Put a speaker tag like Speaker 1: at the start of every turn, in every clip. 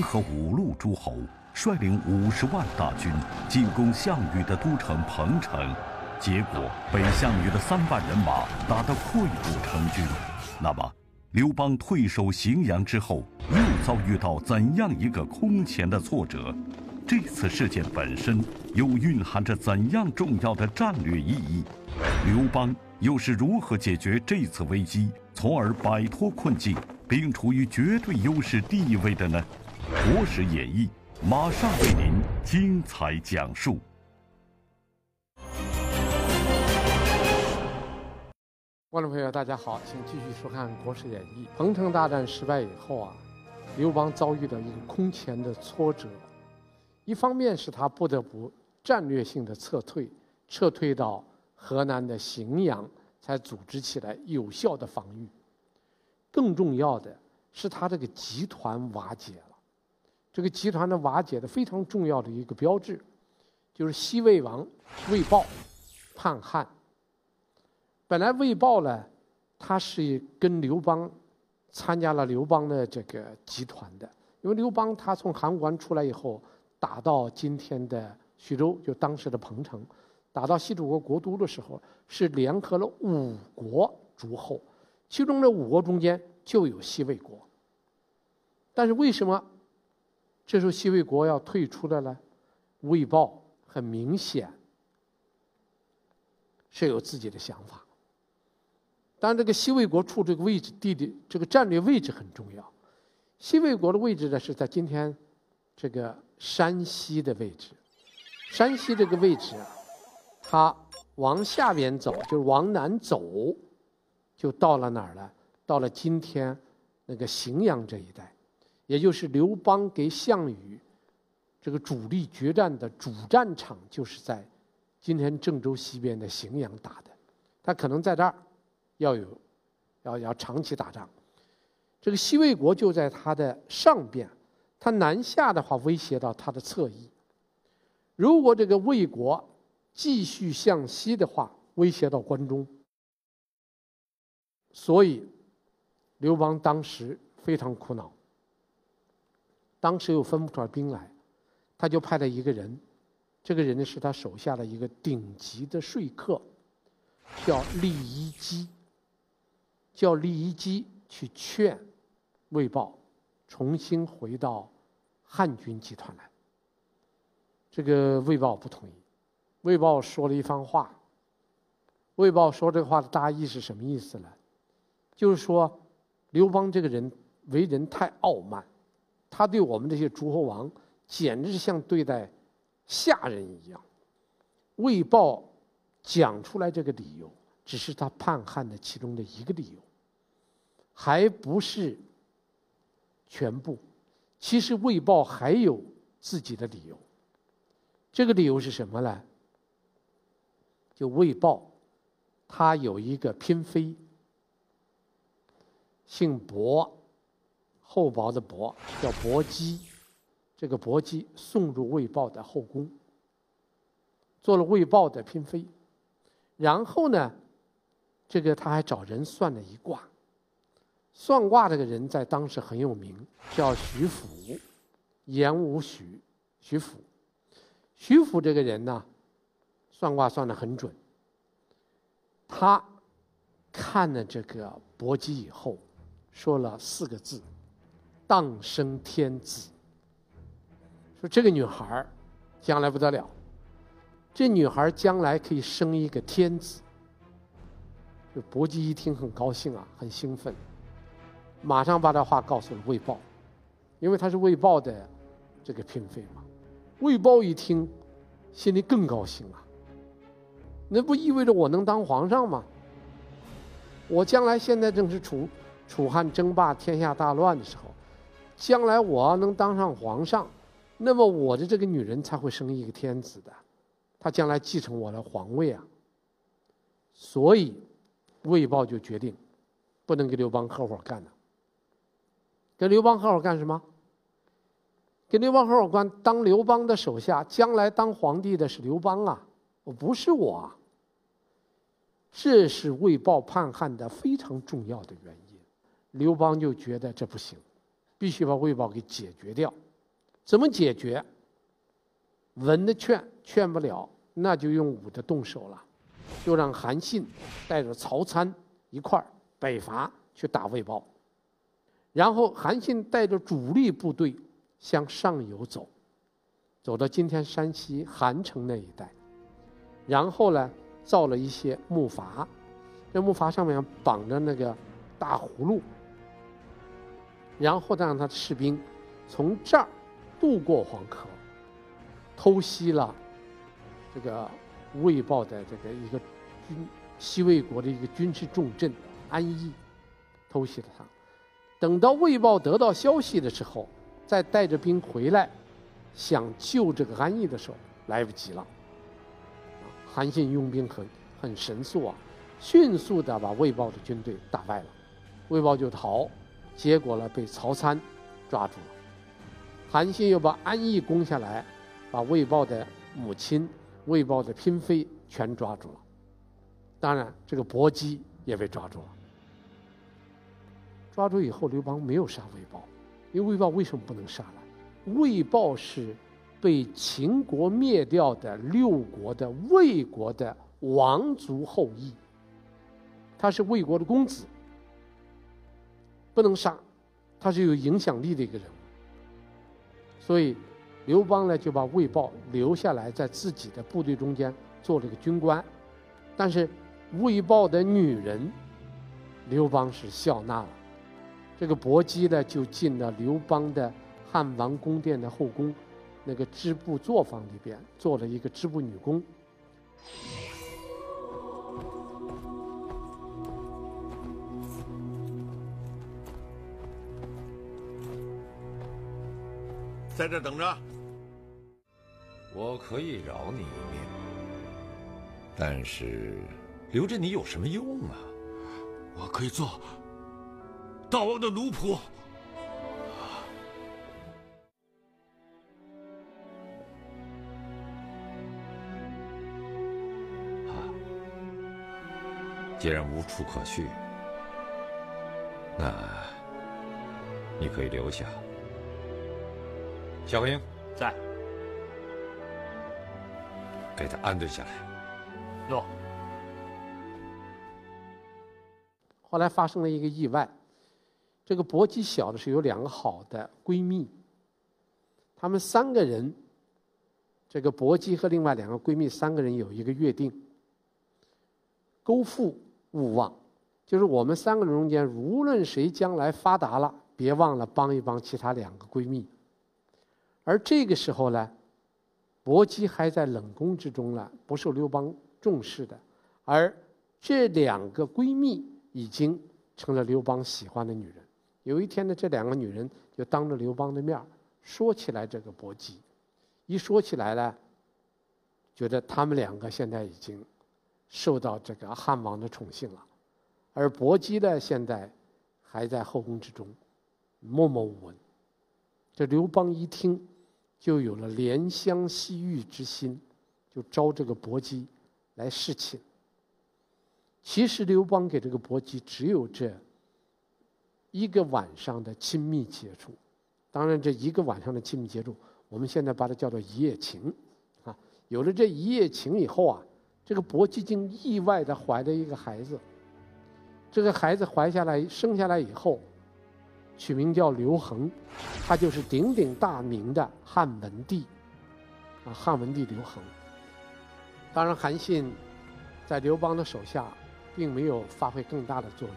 Speaker 1: 和五路诸侯，率领五十万大军进攻项羽的都城彭城，结果被项羽的三万人马打得溃不成军。那么，刘邦退守荥阳之后，又遭遇到怎样一个空前的挫折？这次事件本身又蕴含着怎样重要的战略意义？刘邦又是如何解决这次危机，从而摆脱困境，并处于绝对优势地位的呢？国史演义马上为您精彩讲述。
Speaker 2: 观众朋友，大家好，请继续收看《国史演义》。彭城大战失败以后啊，刘邦遭遇到一个空前的挫折。一方面是他不得不战略性的撤退，撤退到河南的荥阳，才组织起来有效的防御。更重要的是，他这个集团瓦解了。这个集团的瓦解的非常重要的一个标志，就是西魏王魏豹叛汉。本来魏豹呢，他是跟刘邦参加了刘邦的这个集团的，因为刘邦他从函谷关出来以后，打到今天的徐州，就当时的彭城，打到西楚国国都的时候，是联合了五国诸侯，其中的五国中间就有西魏国。但是为什么这时候西魏国要退出了呢？魏豹很明显是有自己的想法。当然，这个西魏国处这个位置，地理这个战略位置很重要。西魏国的位置呢，是在今天这个山西的位置。山西这个位置啊，它往下边走，就是往南走，就到了哪儿呢？到了今天那个荥阳这一带，也就是刘邦给项羽这个主力决战的主战场，就是在今天郑州西边的荥阳打的。他可能在这儿。要有，要要长期打仗，这个西魏国就在他的上边，他南下的话威胁到他的侧翼。如果这个魏国继续向西的话，威胁到关中。所以，刘邦当时非常苦恼，当时又分不出来兵来，他就派了一个人，这个人呢是他手下的一个顶级的说客，叫利伊基。叫利伊基去劝魏豹重新回到汉军集团来。这个魏豹不同意。魏豹说了一番话。魏豹说这话的大意是什么意思呢？就是说，刘邦这个人为人太傲慢，他对我们这些诸侯王简直是像对待下人一样。魏豹讲出来这个理由。只是他叛汉的其中的一个理由，还不是全部。其实魏豹还有自己的理由。这个理由是什么呢？就魏豹，他有一个嫔妃，姓薄，厚薄的薄，叫薄姬。这个薄姬送入魏豹的后宫，做了魏豹的嫔妃。然后呢？这个他还找人算了一卦，算卦这个人在当时很有名，叫徐府，言无许，徐府。徐府这个人呢，算卦算得很准。他看了这个薄姬以后，说了四个字：“当生天子。”说这个女孩将来不得了，这女孩将来可以生一个天子。就薄姬一听很高兴啊，很兴奋，马上把这话告诉了魏豹，因为他是魏豹的这个嫔妃嘛。魏豹一听，心里更高兴啊。那不意味着我能当皇上吗？我将来现在正是楚楚汉争霸、天下大乱的时候，将来我要能当上皇上，那么我的这个女人才会生一个天子的，她将来继承我的皇位啊。所以。魏豹就决定，不能跟刘邦合伙干了。跟刘邦合伙干什么？跟刘邦合伙干，当刘邦的手下，将来当皇帝的是刘邦啊，我不是我啊。这是魏豹叛汉的非常重要的原因。刘邦就觉得这不行，必须把魏豹给解决掉。怎么解决？文的劝劝不了，那就用武的动手了，就让韩信带着曹参一块儿北伐去打魏豹。然后韩信带着主力部队向上游走，走到今天山西韩城那一带，然后呢，造了一些木筏，这木筏上面绑着那个大葫芦，然后再让他的士兵从这儿渡过黄河，偷袭了这个魏豹的这个一个军西魏国的一个军事重镇安邑，偷袭了他。等到魏豹得到消息的时候，再带着兵回来，想救这个安邑的时候，来不及了。韩信用兵很很神速啊，迅速的把魏豹的军队打败了，魏豹就逃，结果呢被曹参抓住了。韩信又把安邑攻下来，把魏豹的母亲、魏豹的嫔妃全抓住了，当然这个薄姬也被抓住了。抓住以后，刘邦没有杀魏豹，因为魏豹为什么不能杀呢？魏豹是被秦国灭掉的六国的魏国的王族后裔，他是魏国的公子，不能杀，他是有影响力的一个人物，所以刘邦呢就把魏豹留下来，在自己的部队中间做了个军官，但是魏豹的女人，刘邦是笑纳了。这个薄姬呢，就进了刘邦的汉王宫殿的后宫，那个织布作坊里边做了一个织布女工。
Speaker 3: 在这等着。
Speaker 4: 我可以饶你一命，但是留着你有什么用啊？
Speaker 3: 我可以做。大王的奴仆。
Speaker 4: 啊，既然无处可去，那你可以留下。夏侯婴
Speaker 3: 在，
Speaker 4: 给他安顿下来。
Speaker 3: 诺。
Speaker 2: 后来发生了一个意外。这个搏击小的是有两个好的闺蜜，她们三个人，这个搏击和另外两个闺蜜三个人有一个约定：勾腹勿忘，就是我们三个人中间，无论谁将来发达了，别忘了帮一帮其他两个闺蜜。而这个时候呢，薄姬还在冷宫之中呢，不受刘邦重视的，而这两个闺蜜已经成了刘邦喜欢的女人。有一天呢，这两个女人就当着刘邦的面说起来这个薄姬，一说起来呢，觉得他们两个现在已经受到这个汉王的宠幸了，而薄姬呢，现在还在后宫之中默默无闻。这刘邦一听，就有了怜香惜玉之心，就招这个伯姬来侍寝。其实刘邦给这个伯姬只有这。一个晚上的亲密接触，当然这一个晚上的亲密接触，我们现在把它叫做一夜情，啊，有了这一夜情以后啊，这个伯姬竟意外的怀了一个孩子，这个孩子怀下来生下来以后，取名叫刘恒，他就是鼎鼎大名的汉文帝，啊，汉文帝刘恒。当然韩信在刘邦的手下，并没有发挥更大的作用。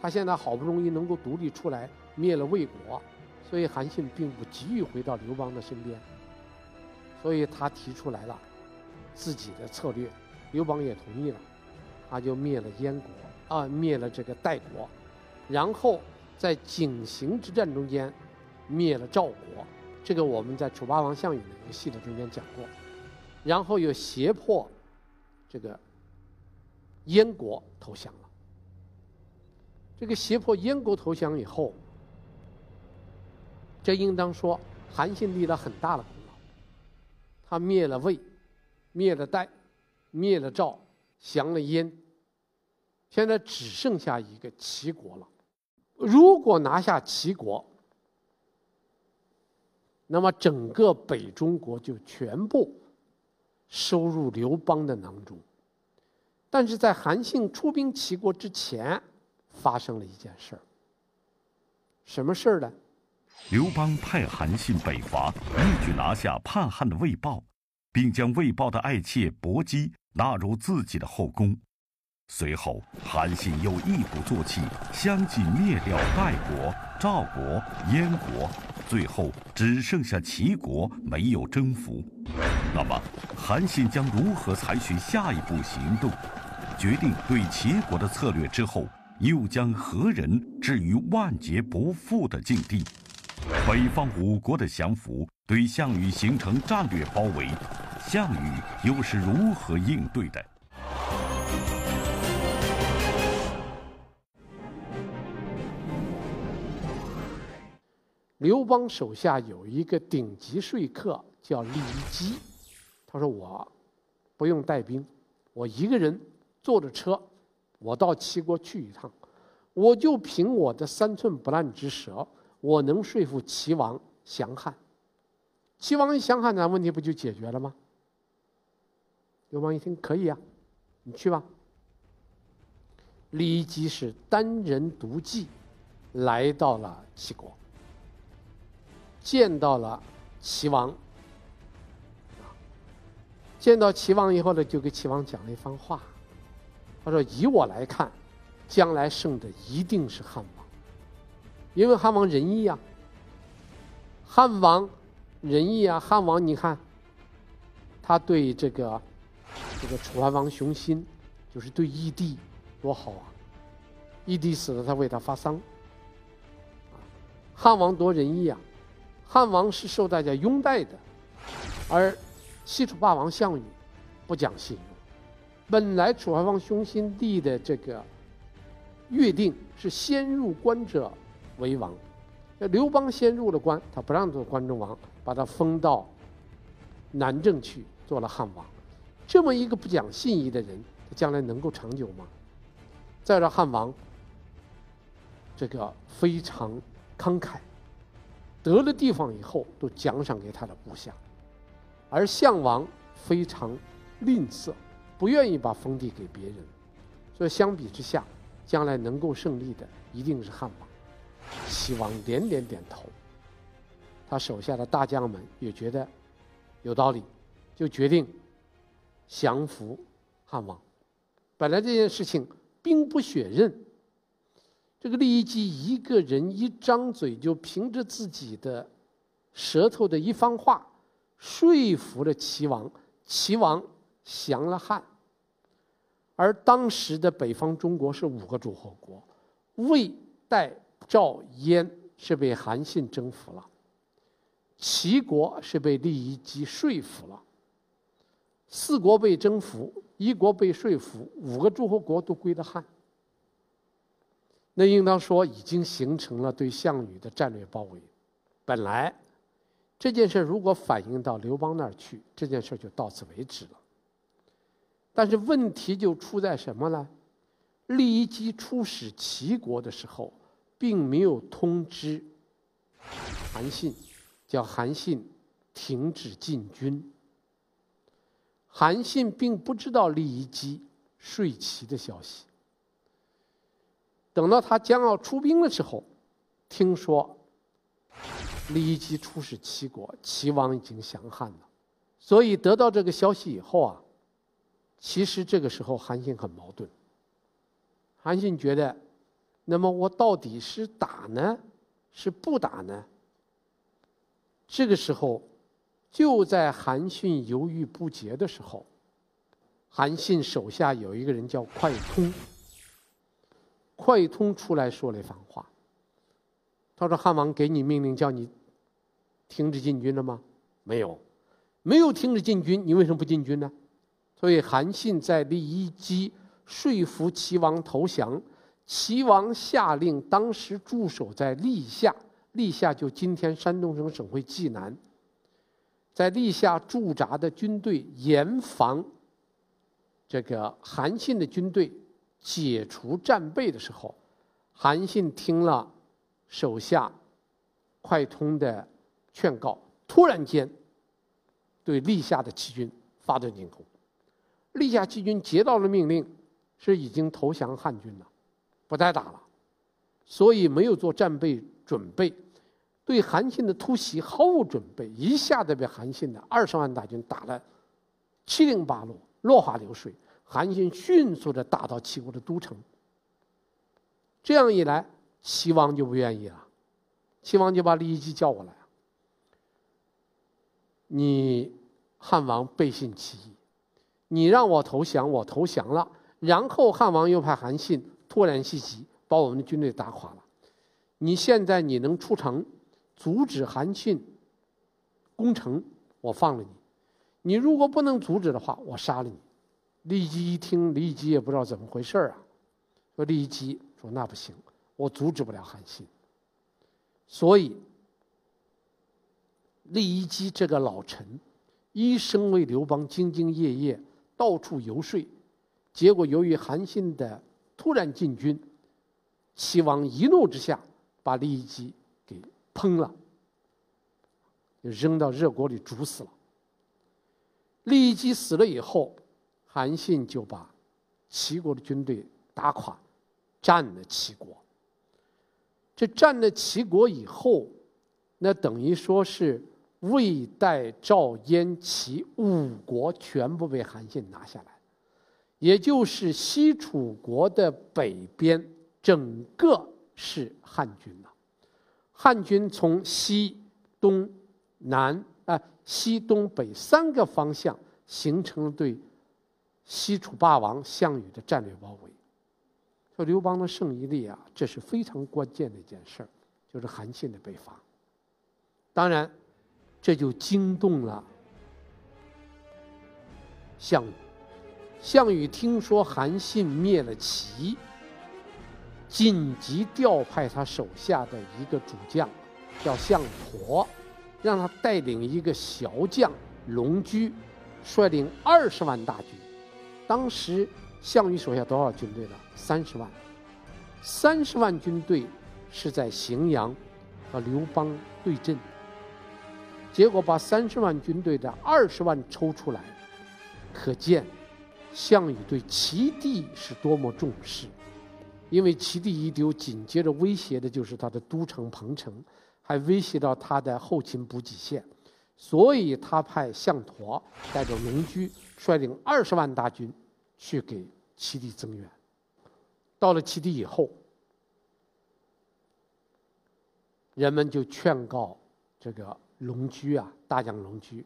Speaker 2: 他现在好不容易能够独立出来，灭了魏国，所以韩信并不急于回到刘邦的身边，所以他提出来了自己的策略，刘邦也同意了，他就灭了燕国，啊，灭了这个代国，然后在井陉之战中间灭了赵国，这个我们在《楚霸王项羽》那个系列中间讲过，然后又胁迫这个燕国投降了。这个胁迫燕国投降以后，这应当说韩信立了很大的功劳。他灭了魏，灭了代，灭了赵，降了燕，现在只剩下一个齐国了。如果拿下齐国，那么整个北中国就全部收入刘邦的囊中。但是在韩信出兵齐国之前，发生了一件事儿。什么事儿呢？
Speaker 1: 刘邦派韩信北伐，一举拿下叛汉的魏豹，并将魏豹的爱妾薄姬纳入自己的后宫。随后，韩信又一鼓作气，相继灭掉代国、赵国、燕国，最后只剩下齐国没有征服。那么，韩信将如何采取下一步行动？决定对齐国的策略之后，又将何人置于万劫不复的境地？北方五国的降服对项羽形成战略包围，项羽又是如何应对的？
Speaker 2: 刘邦手下有一个顶级说客叫郦姬，他说：“我不用带兵，我一个人坐着车，我到齐国去一趟，我就凭我的三寸不烂之舌，我能说服齐王降汉。齐王一降汉，那问题不就解决了吗？”刘邦一听可以啊，你去吧。李吉是单人独骑来到了齐国。见到了齐王，见到齐王以后呢，就给齐王讲了一番话。他说：“以我来看，将来胜的一定是汉王，因为汉王仁义啊。汉王仁义啊，汉王你看，他对这个这个楚怀王熊心，就是对义帝多好啊。义帝死了，他为他发丧。汉王多仁义啊。”汉王是受大家拥戴的，而西楚霸王项羽不讲信用。本来楚怀王熊心立的这个约定是先入关者为王，那刘邦先入了关，他不让做关中王，把他封到南郑去做了汉王。这么一个不讲信义的人，他将来能够长久吗？再说汉王这个非常慷慨。得了地方以后，都奖赏给他的部下，而项王非常吝啬，不愿意把封地给别人，所以相比之下，将来能够胜利的一定是汉王。齐王连连点头，他手下的大将们也觉得有道理，就决定降服汉王。本来这件事情兵不血刃。这个郦姬一个人一张嘴，就凭着自己的舌头的一番话，说服了齐王，齐王降了汉。而当时的北方中国是五个诸侯国，魏、代、赵、燕是被韩信征服了，齐国是被郦姬说服了。四国被征服，一国被说服，五个诸侯国都归了汉。那应当说已经形成了对项羽的战略包围。本来这件事如果反映到刘邦那儿去，这件事就到此为止了。但是问题就出在什么呢？郦姬出使齐国的时候，并没有通知韩信，叫韩信停止进军。韩信并不知道郦姬睡齐的消息。等到他将要出兵的时候，听说郦姬出使齐国，齐王已经降汉了，所以得到这个消息以后啊，其实这个时候韩信很矛盾。韩信觉得，那么我到底是打呢，是不打呢？这个时候，就在韩信犹豫不决的时候，韩信手下有一个人叫快通。快通出来说了一番话，他说：“汉王给你命令，叫你停止进军了吗？没有，没有停止进军，你为什么不进军呢？”所以韩信在郦姬说服齐王投降，齐王下令当时驻守在历下，历下就今天山东省省会济南，在历下驻扎的军队严防这个韩信的军队。解除战备的时候，韩信听了手下快通的劝告，突然间对立下的齐军发动进攻。立下齐军接到了命令，是已经投降汉军了，不再打了，所以没有做战备准备，对韩信的突袭毫无准备，一下子被韩信的二十万大军打得七零八落，落花流水。韩信迅速的打到齐国的都城。这样一来，齐王就不愿意了，齐王就把酈姬叫过来，你汉王背信弃义。你让我投降，我投降了，然后汉王又派韩信突然袭击，把我们的军队打垮了。你现在你能出城阻止韩信攻城，我放了你；你如果不能阻止的话，我杀了你。酈姬一听，酈姬也不知道怎么回事啊，说酈姬说那不行，我阻止不了韩信。所以，酈姬这个老臣，一生为刘邦兢兢业业。到处游说，结果由于韩信的突然进军，齐王一怒之下把酈姬给烹了，扔到热锅里煮死了。酈姬死了以后，韩信就把齐国的军队打垮，占了齐国。这占了齐国以后，那等于说是。魏、代、赵、燕、齐五国全部被韩信拿下来，也就是西楚国的北边，整个是汉军了。汉军从西、东、南啊，西、东、北三个方向形成了对西楚霸王项羽的战略包围。说刘邦的胜一力啊，这是非常关键的一件事儿，就是韩信的北伐。当然。这就惊动了项羽。项羽听说韩信灭了齐，紧急调派他手下的一个主将，叫项佗，让他带领一个小将龙驹，率领二十万大军。当时项羽手下多少军队呢？三十万。三十万军队是在荥阳和刘邦对阵。结果把三十万军队的二十万抽出来，可见项羽对齐地是多么重视。因为齐地一丢，紧接着威胁的就是他的都城彭城，还威胁到他的后勤补给线，所以他派项佗带着龙駒，率领二十万大军去给齐地增援。到了齐地以后，人们就劝告这个。龙驹啊，大将龙驹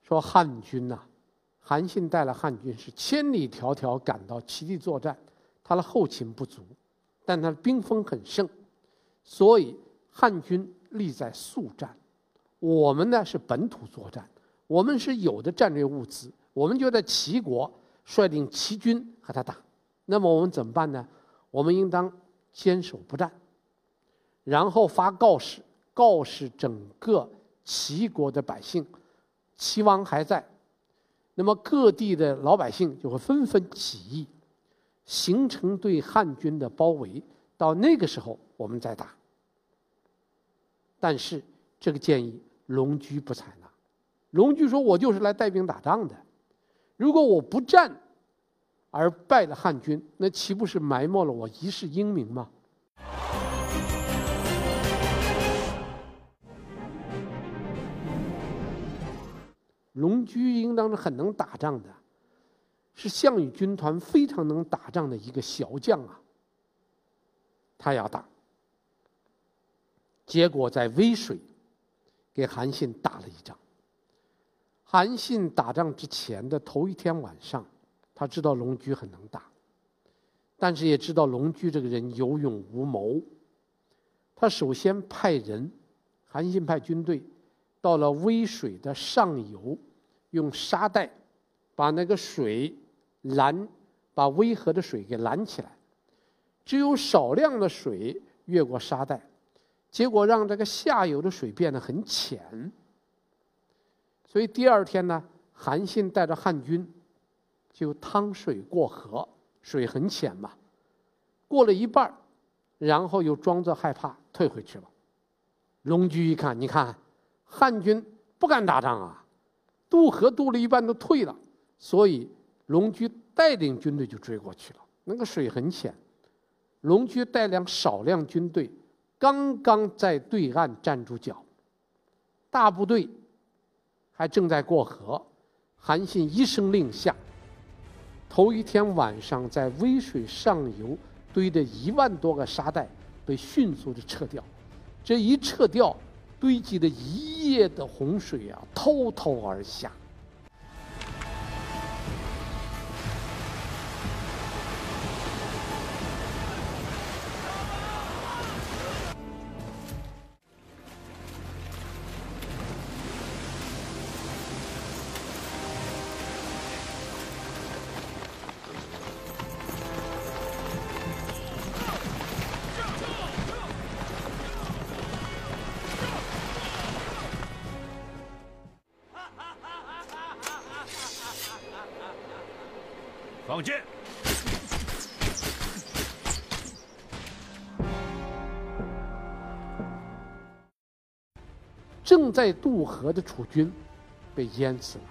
Speaker 2: 说：“汉军呐、韩信带了汉军是千里迢迢赶到齐地作战，他的后勤不足，但他的兵锋很盛，所以汉军力在速战。我们呢是本土作战，我们是有的战略物资，我们就在齐国率领齐军和他打。那么我们怎么办呢？我们应当坚守不战，然后发告示。”告示整个齐国的百姓，齐王还在，那么各地的老百姓就会纷纷起义，形成对汉军的包围。到那个时候，我们再打。但是这个建议龙驹不采纳，龙驹说：“我就是来带兵打仗的，如果我不战而败了汉军，那岂不是埋没了我一世英名吗？”龙驹应当是很能打仗的，是项羽军团非常能打仗的一个小将啊。他要打，结果在渭水给韩信打了一仗。韩信打仗之前的头一天晚上，他知道龙驹很能打，但是也知道龙驹这个人有勇无谋。他首先派人，韩信派军队。到了渭水的上游，用沙袋把那个水拦，把渭河的水给拦起来，只有少量的水越过沙袋，结果让这个下游的水变得很浅。所以第二天呢，韩信带着汉军就趟水过河，水很浅嘛，过了一半，然后又装作害怕退回去了。龙驹一看，你看。汉军不敢打仗啊，渡河渡了一半都退了，所以龙驹带领军队就追过去了。那个水很浅，龙驹带领少量军队刚刚在对岸站住脚，大部队还正在过河。韩信一声令下，头一天晚上在渭水上游堆的一万多个沙袋被迅速的撤掉，这一撤掉，堆积的一夜的洪水啊，滔滔而下。
Speaker 3: 放箭！
Speaker 2: 正在渡河的楚军被淹死了，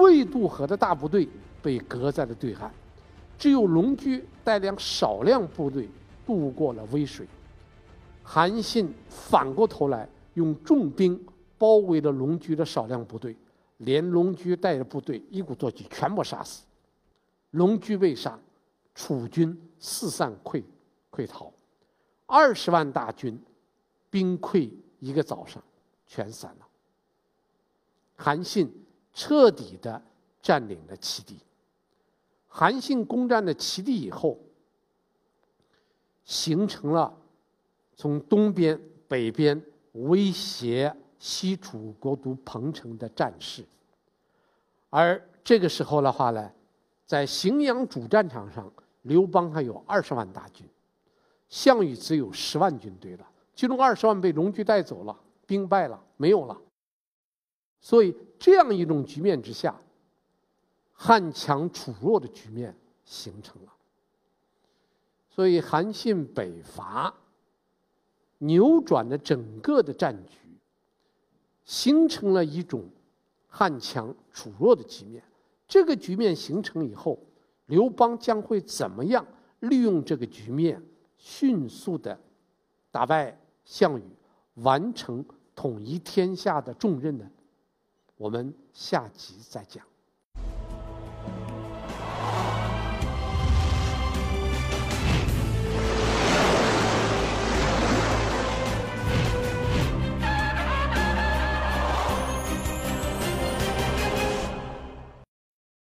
Speaker 2: 未渡河的大部队被隔在了对岸，只有龙驹带领少量部队渡过了渭水。韩信反过头来用重兵包围了龙驹的少量部队，连龙驹带着部队一鼓作气全部杀死。龙駒被杀，楚军四散溃溃逃，二十万大军兵溃一个早上，全散了。韩信彻底的占领了齐地。韩信攻占了齐地以后，形成了从东边、北边威胁西楚国都彭城的战事。而这个时候的话呢，在荥阳主战场上，刘邦还有二十万大军，项羽只有十万军队了，其中二十万被龙駒带走了，兵败了，没有了。所以这样一种局面之下，汉强楚弱的局面形成了。所以韩信北伐，扭转了整个的战局，形成了一种汉强楚弱的局面。这个局面形成以后，刘邦将会怎么样利用这个局面，迅速的打败项羽，完成统一天下的重任呢？我们下集再讲。